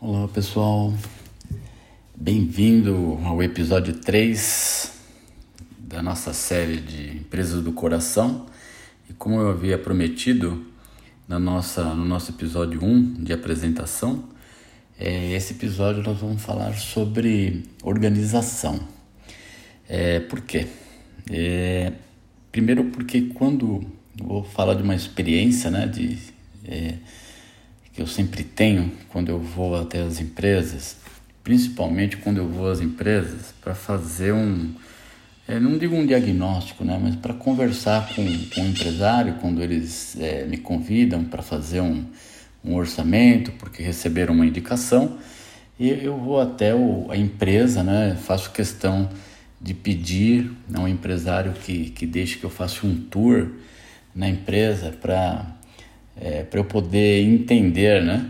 Olá pessoal, bem-vindo ao episódio 3 da nossa série de Empresas do Coração. E como eu havia prometido na nossa, no nosso episódio 1 de apresentação, é, esse episódio nós vamos falar sobre organização. É, por quê? É, primeiro porque quando vou falar de uma experiência né, de, é, que eu sempre tenho quando eu vou até as empresas, principalmente quando eu vou às empresas para fazer um, é, não digo um diagnóstico, né, mas para conversar com, com o empresário quando eles é, me convidam para fazer um, um orçamento, porque receberam uma indicação, e eu vou até o, a empresa, né, faço questão de pedir a um empresário que, que deixe que eu faça um tour na empresa para é, para eu poder entender né,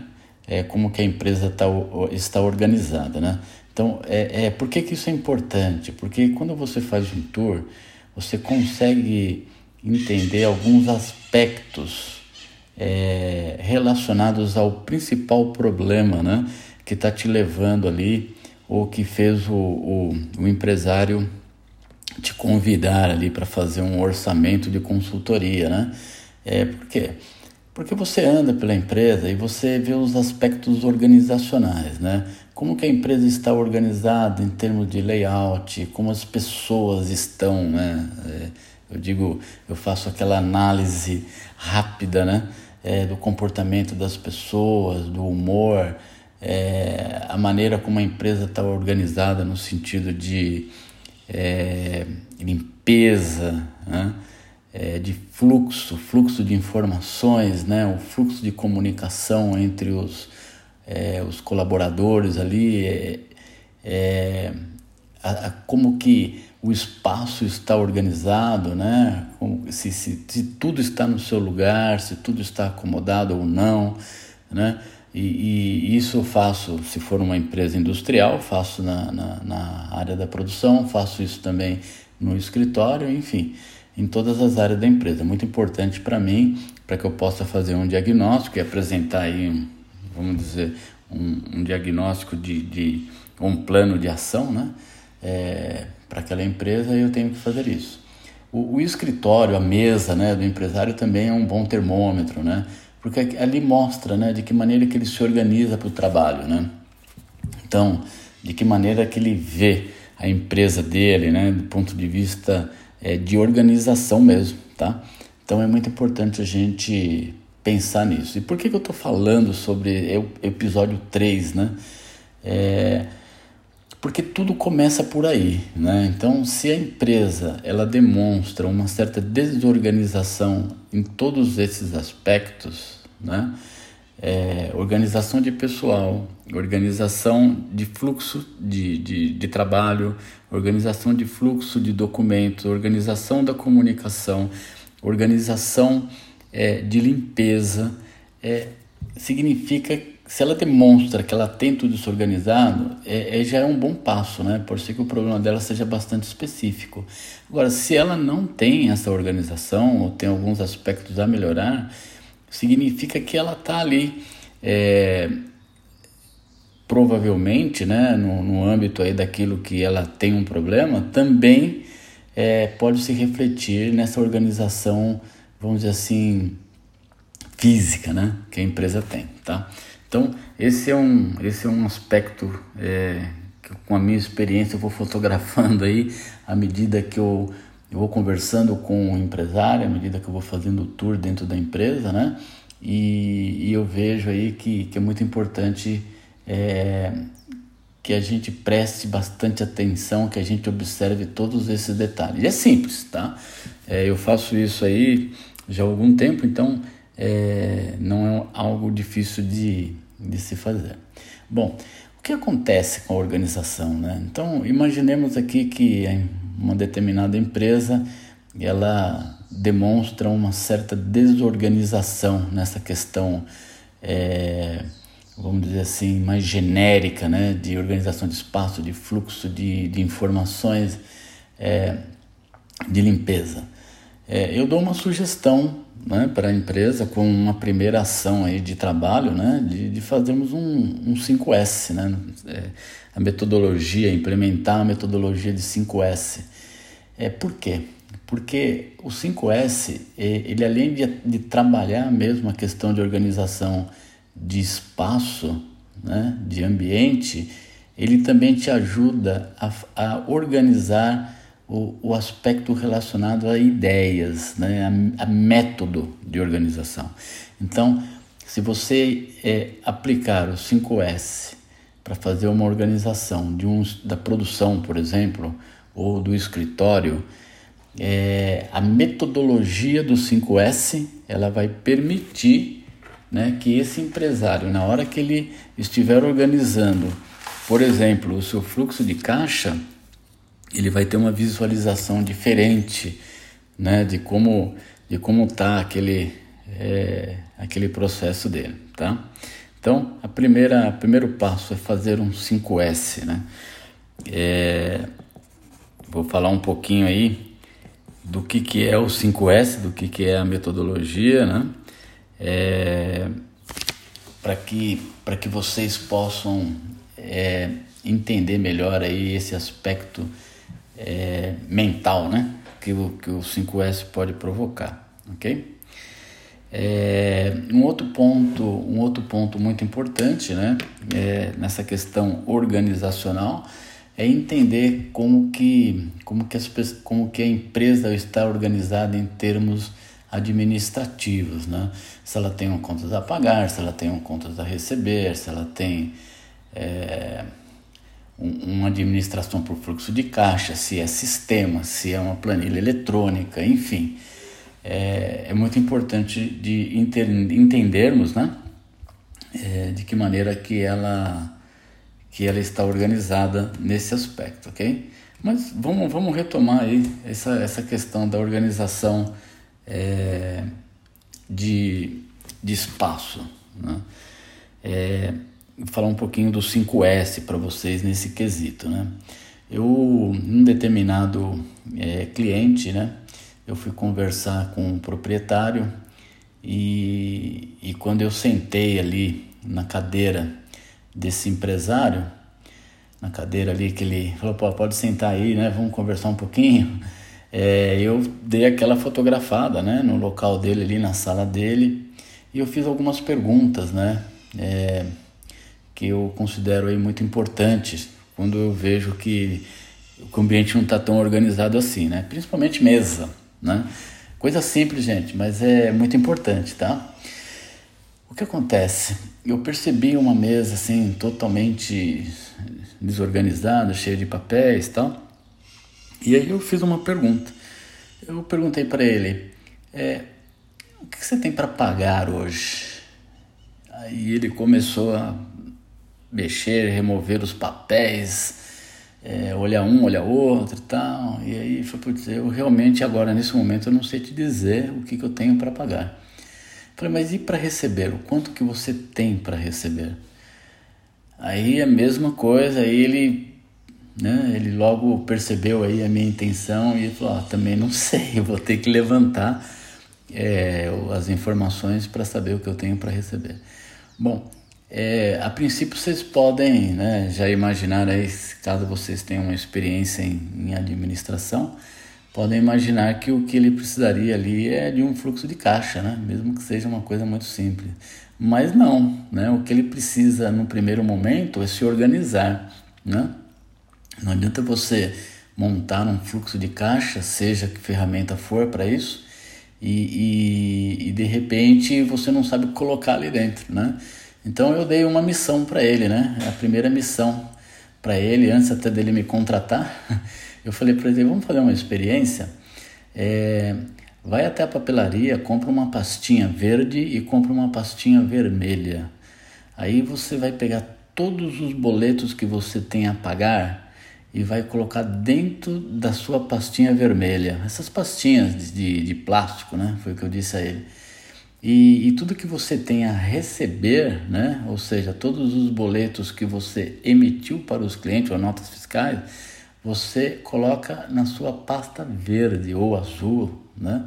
é, como que a empresa tá, está organizada. Né? Então, é, é, por que, que isso é importante? Porque quando você faz um tour, você consegue entender alguns aspectos é, relacionados ao principal problema né, que está te levando ali, ou que fez o, o, o empresário te convidar ali para fazer um orçamento de consultoria, né? É, por quê? Você anda pela empresa e você vê os aspectos organizacionais, né? Como que a empresa está organizada em termos de layout, como as pessoas estão, né? É, eu digo, eu faço aquela análise rápida, né? É, do comportamento das pessoas, do humor, é, a maneira como a empresa está organizada no sentido de é, limpeza, né? É, de fluxo, fluxo de informações, né, o fluxo de comunicação entre os, é, os colaboradores ali, é, é, a, a, como que o espaço está organizado, né, como, se, se, se tudo está no seu lugar, se tudo está acomodado ou não, né, e, e, isso eu faço, se for uma empresa industrial, faço na, na, na área da produção, faço isso também no escritório, enfim em todas as áreas da empresa. Muito importante para mim, para que eu possa fazer um diagnóstico e apresentar aí, vamos dizer, um, um diagnóstico de, de, um plano de ação, né? É, para aquela empresa eu tenho que fazer isso. O, o, escritório, a mesa, né, do empresário também é um bom termômetro, né? Porque ali mostra, né, de que maneira que ele se organiza para o trabalho, né? Então, de que maneira que ele vê a empresa dele, né, do ponto de vista é, de organização mesmo, tá? Então é muito importante a gente pensar nisso. E por que, que eu estou falando sobre o episódio 3, né? É, porque tudo começa por aí, né? Então, se a empresa ela demonstra uma certa desorganização em todos esses aspectos, né? É, organização de pessoal, organização de fluxo de, de, de trabalho, organização de fluxo de documentos, organização da comunicação, organização é, de limpeza, é, significa se ela demonstra que ela tem tudo isso organizado, é, é, já é um bom passo, né? Por ser que o problema dela seja bastante específico. Agora, se ela não tem essa organização ou tem alguns aspectos a melhorar, significa que ela está ali é, provavelmente, né, no, no âmbito aí daquilo que ela tem um problema, também é, pode se refletir nessa organização, vamos dizer assim, física, né, que a empresa tem, tá? Então esse é um esse é um aspecto é, que com a minha experiência eu vou fotografando aí à medida que eu, eu vou conversando com o empresário, à medida que eu vou fazendo o tour dentro da empresa, né? E, e eu vejo aí que, que é muito importante é, que a gente preste bastante atenção, que a gente observe todos esses detalhes. E é simples, tá? É, eu faço isso aí já há algum tempo, então é, não é algo difícil de, de se fazer. Bom, o que acontece com a organização, né? Então, imaginemos aqui que uma determinada empresa ela demonstra uma certa desorganização nessa questão é, vamos dizer assim, mais genérica, né, de organização de espaço, de fluxo de, de informações, é, de limpeza. É, eu dou uma sugestão né, para a empresa com uma primeira ação aí de trabalho, né, de, de fazermos um, um 5S, né, é, a metodologia, implementar a metodologia de 5S. É, por quê? Porque o 5S, ele além de, de trabalhar mesmo a questão de organização de espaço, né, de ambiente, ele também te ajuda a, a organizar o, o, aspecto relacionado a ideias, né, a, a método de organização. Então, se você é, aplicar o 5S para fazer uma organização de um, da produção, por exemplo, ou do escritório, é, a metodologia do 5S ela vai permitir né, que esse empresário, na hora que ele estiver organizando, por exemplo, o seu fluxo de caixa, ele vai ter uma visualização diferente né, de como de como está aquele é, aquele processo dele, tá? Então, a primeira primeiro passo é fazer um 5S, né? É, vou falar um pouquinho aí do que, que é o 5S, do que, que é a metodologia, né? É, para que, que vocês possam é, entender melhor aí esse aspecto é, mental, né? Que o, que o 5S pode provocar, ok? É, um outro ponto, um outro ponto muito importante, né? É, nessa questão organizacional é entender como que, como que, as, como que a empresa está organizada em termos administrativos, né? Se ela tem um contas a pagar, se ela tem um contas a receber, se ela tem é, uma administração por fluxo de caixa, se é sistema, se é uma planilha eletrônica, enfim. É, é muito importante de entendermos né, é, de que maneira que ela, que ela está organizada nesse aspecto, ok? Mas vamos, vamos retomar aí essa, essa questão da organização é, de, de espaço. Né? Falar um pouquinho do 5S para vocês nesse quesito, né? Eu, um determinado é, cliente, né? Eu fui conversar com o proprietário e, e quando eu sentei ali na cadeira desse empresário, na cadeira ali que ele falou, Pô, pode sentar aí, né? Vamos conversar um pouquinho. É, eu dei aquela fotografada, né? No local dele ali, na sala dele e eu fiz algumas perguntas, né? É, que eu considero aí muito importantes quando eu vejo que o ambiente não está tão organizado assim, né? Principalmente mesa, né? Coisa simples, gente, mas é muito importante, tá? O que acontece? Eu percebi uma mesa assim totalmente desorganizada, cheia de papéis, tal. E aí eu fiz uma pergunta. Eu perguntei para ele: é, o que você tem para pagar hoje? Aí ele começou a mexer, remover os papéis, é, olhar um, olhar outro e tal. E aí foi por dizer, eu realmente agora nesse momento eu não sei te dizer o que, que eu tenho para pagar. Falei, mas e para receber? O quanto que você tem para receber? Aí a mesma coisa, aí ele, né, ele logo percebeu aí a minha intenção e falou, ah, também não sei, vou ter que levantar é, as informações para saber o que eu tenho para receber. Bom, é, a princípio vocês podem né, já imaginar aí, caso vocês tenham uma experiência em, em, administração, podem imaginar que o que ele precisaria ali é de um fluxo de caixa, né? mesmo que seja uma coisa muito simples. Mas não, né? o que ele precisa no primeiro momento é se organizar. Né? Não adianta você montar um fluxo de caixa, seja que ferramenta for para isso, e, e, e de repente você não sabe colocar ali dentro. Né? Então eu dei uma missão para ele, né? A primeira missão para ele, antes até dele me contratar, eu falei para ele: vamos fazer uma experiência. É, vai até a papelaria, compra uma pastinha verde e compra uma pastinha vermelha. Aí você vai pegar todos os boletos que você tem a pagar e vai colocar dentro da sua pastinha vermelha. Essas pastinhas de, de plástico, né? Foi o que eu disse a ele. E, e, tudo que você tem a receber, né? ou seja, todos os boletos que você emitiu para os clientes ou notas fiscais, você coloca na sua pasta verde ou azul, né?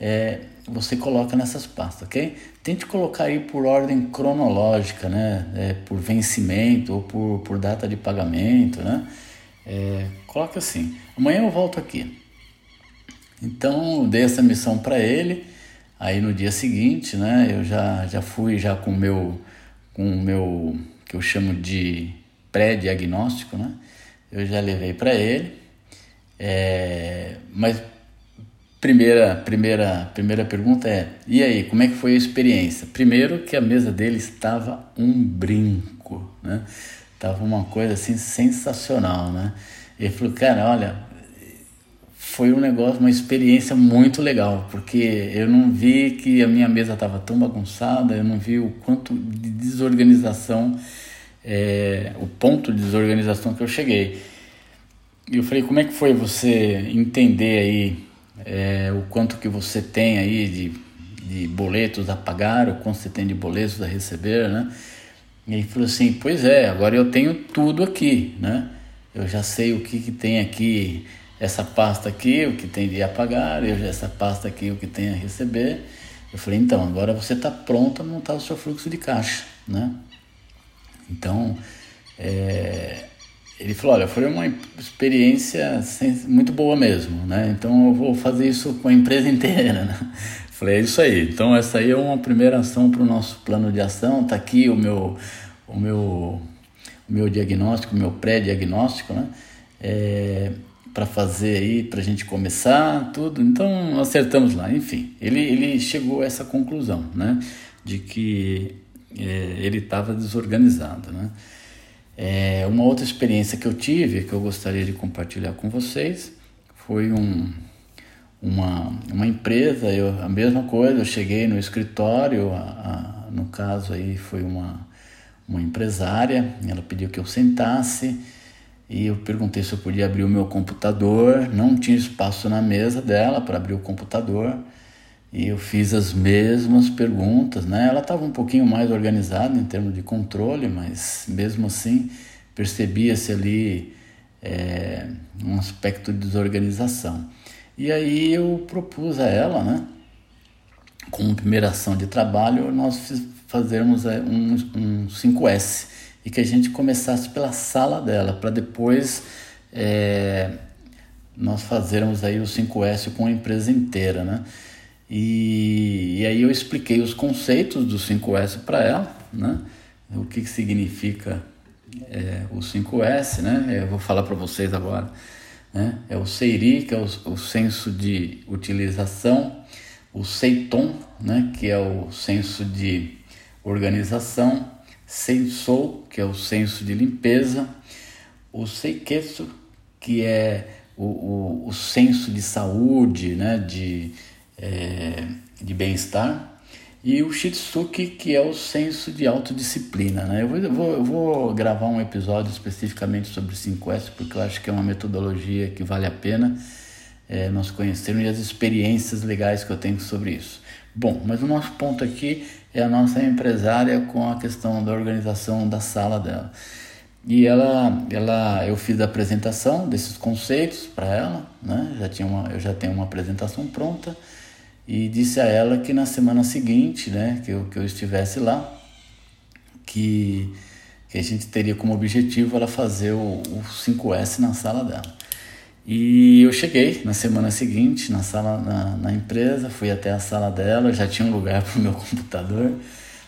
é, você coloca nessas pastas, ok? Tente colocar aí por ordem cronológica, né? É, por vencimento ou por, por data de pagamento, né? É, coloca assim. Amanhã eu volto aqui. Então dei essa missão para ele. Aí no dia seguinte, né? Eu já, já fui já com o meu com o meu que eu chamo de pré-diagnóstico, né? Eu já levei para ele. É, mas Primeira, primeira, primeira pergunta é: e aí, como é que foi a experiência? Primeiro, que a mesa dele estava um brinco, né? Tava uma coisa assim sensacional, né? Ele falou: cara, olha, foi um negócio, uma experiência muito legal, porque eu não vi que a minha mesa estava tão bagunçada, eu não vi o quanto de desorganização, é, o ponto de desorganização que eu cheguei. E eu falei: como é que foi você entender aí? é, o quanto que você tem aí de, de boletos a pagar, o quanto você tem de boletos a receber, né? E ele falou assim, pois é, agora eu tenho tudo aqui, né? Eu já sei o que, que tem aqui, essa pasta aqui, o que tem de a pagar, eu essa pasta aqui, o que tem a receber. Eu falei, então, agora você está pronto a montar o seu fluxo de caixa, né? Então, é, ele falou, olha, foi uma experiência muito boa mesmo, né? Então eu vou fazer isso com a empresa inteira, né? Falei, é isso aí. Então essa aí é uma primeira ação para o nosso plano de ação. Tá aqui o meu, o meu, o meu diagnóstico, o meu pré-diagnóstico, né? É, para fazer aí, para a gente começar tudo. Então acertamos lá. Enfim, ele, ele chegou a essa conclusão, né? De que é, ele estava desorganizado, né? É, uma outra experiência que eu tive, que eu gostaria de compartilhar com vocês, foi um, uma, uma empresa, eu, a mesma coisa, eu cheguei no escritório, a, a, no caso aí foi uma, uma empresária, ela pediu que eu sentasse e eu perguntei se eu podia abrir o meu computador, não tinha espaço na mesa dela para abrir o computador, e eu fiz as mesmas perguntas, né? Ela estava um pouquinho mais organizada em termos de controle, mas mesmo assim percebia-se ali é, um aspecto de desorganização. E aí eu propus a ela, né? Como primeira ação de trabalho, nós fazermos é, um, um 5S e que a gente começasse pela sala dela, para depois é, nós fazermos aí o 5S com a empresa inteira, né? E, e aí eu expliquei os conceitos do 5S para ela, né? O que, que significa é, o 5S, né? Eu vou falar para vocês agora. Né? É o SEIRI, que é o, o senso de utilização, o SEITON, né? que é o senso de organização, SEISOU, que é o senso de limpeza, o SEIKETSU, que é o, o, o senso de saúde, né? de é, de bem-estar, e o Shitsuki, que é o senso de autodisciplina. Né? Eu, vou, eu, vou, eu vou gravar um episódio especificamente sobre 5S, porque eu acho que é uma metodologia que vale a pena é, nós conhecermos e as experiências legais que eu tenho sobre isso. Bom, mas o nosso ponto aqui é a nossa empresária com a questão da organização da sala dela. E ela, ela, eu fiz a apresentação desses conceitos para ela, né? Já tinha uma, eu já tenho uma apresentação pronta e disse a ela que na semana seguinte, né, que eu, que eu estivesse lá, que, que a gente teria como objetivo ela fazer o, o 5S na sala dela. E eu cheguei na semana seguinte na sala na, na empresa, fui até a sala dela, já tinha um lugar para o meu computador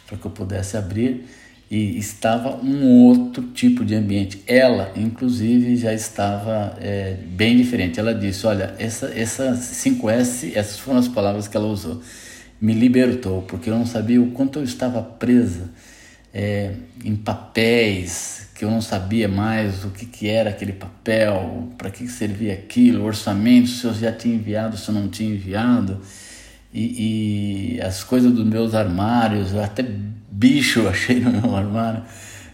para que eu pudesse abrir e estava um outro tipo de ambiente. Ela, inclusive, já estava é, bem diferente. Ela disse: Olha, essa, essa 5S, essas foram as palavras que ela usou, me libertou, porque eu não sabia o quanto eu estava presa é, em papéis, que eu não sabia mais o que, que era aquele papel, para que, que servia aquilo, orçamento, se eu já tinha enviado, se eu não tinha enviado. E, e as coisas dos meus armários, até bicho eu achei no meu armário.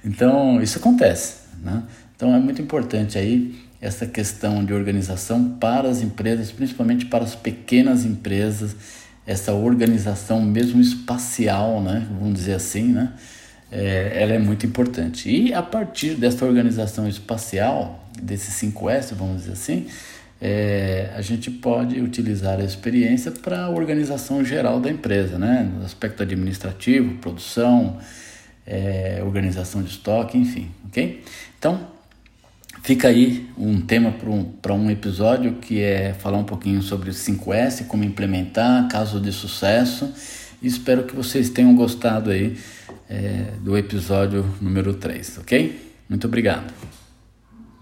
Então, isso acontece, né? Então, é muito importante aí essa questão de organização para as empresas, principalmente para as pequenas empresas, essa organização mesmo espacial, né? Vamos dizer assim, né? É, ela é muito importante. E a partir dessa organização espacial, desse 5S, vamos dizer assim, é, a gente pode utilizar a experiência para a organização geral da empresa, né? no aspecto administrativo, produção, é, organização de estoque, enfim, ok? Então, fica aí um tema para um, um episódio que é falar um pouquinho sobre o 5S, como implementar, caso de sucesso. Espero que vocês tenham gostado aí é, do episódio número 3, ok? Muito obrigado.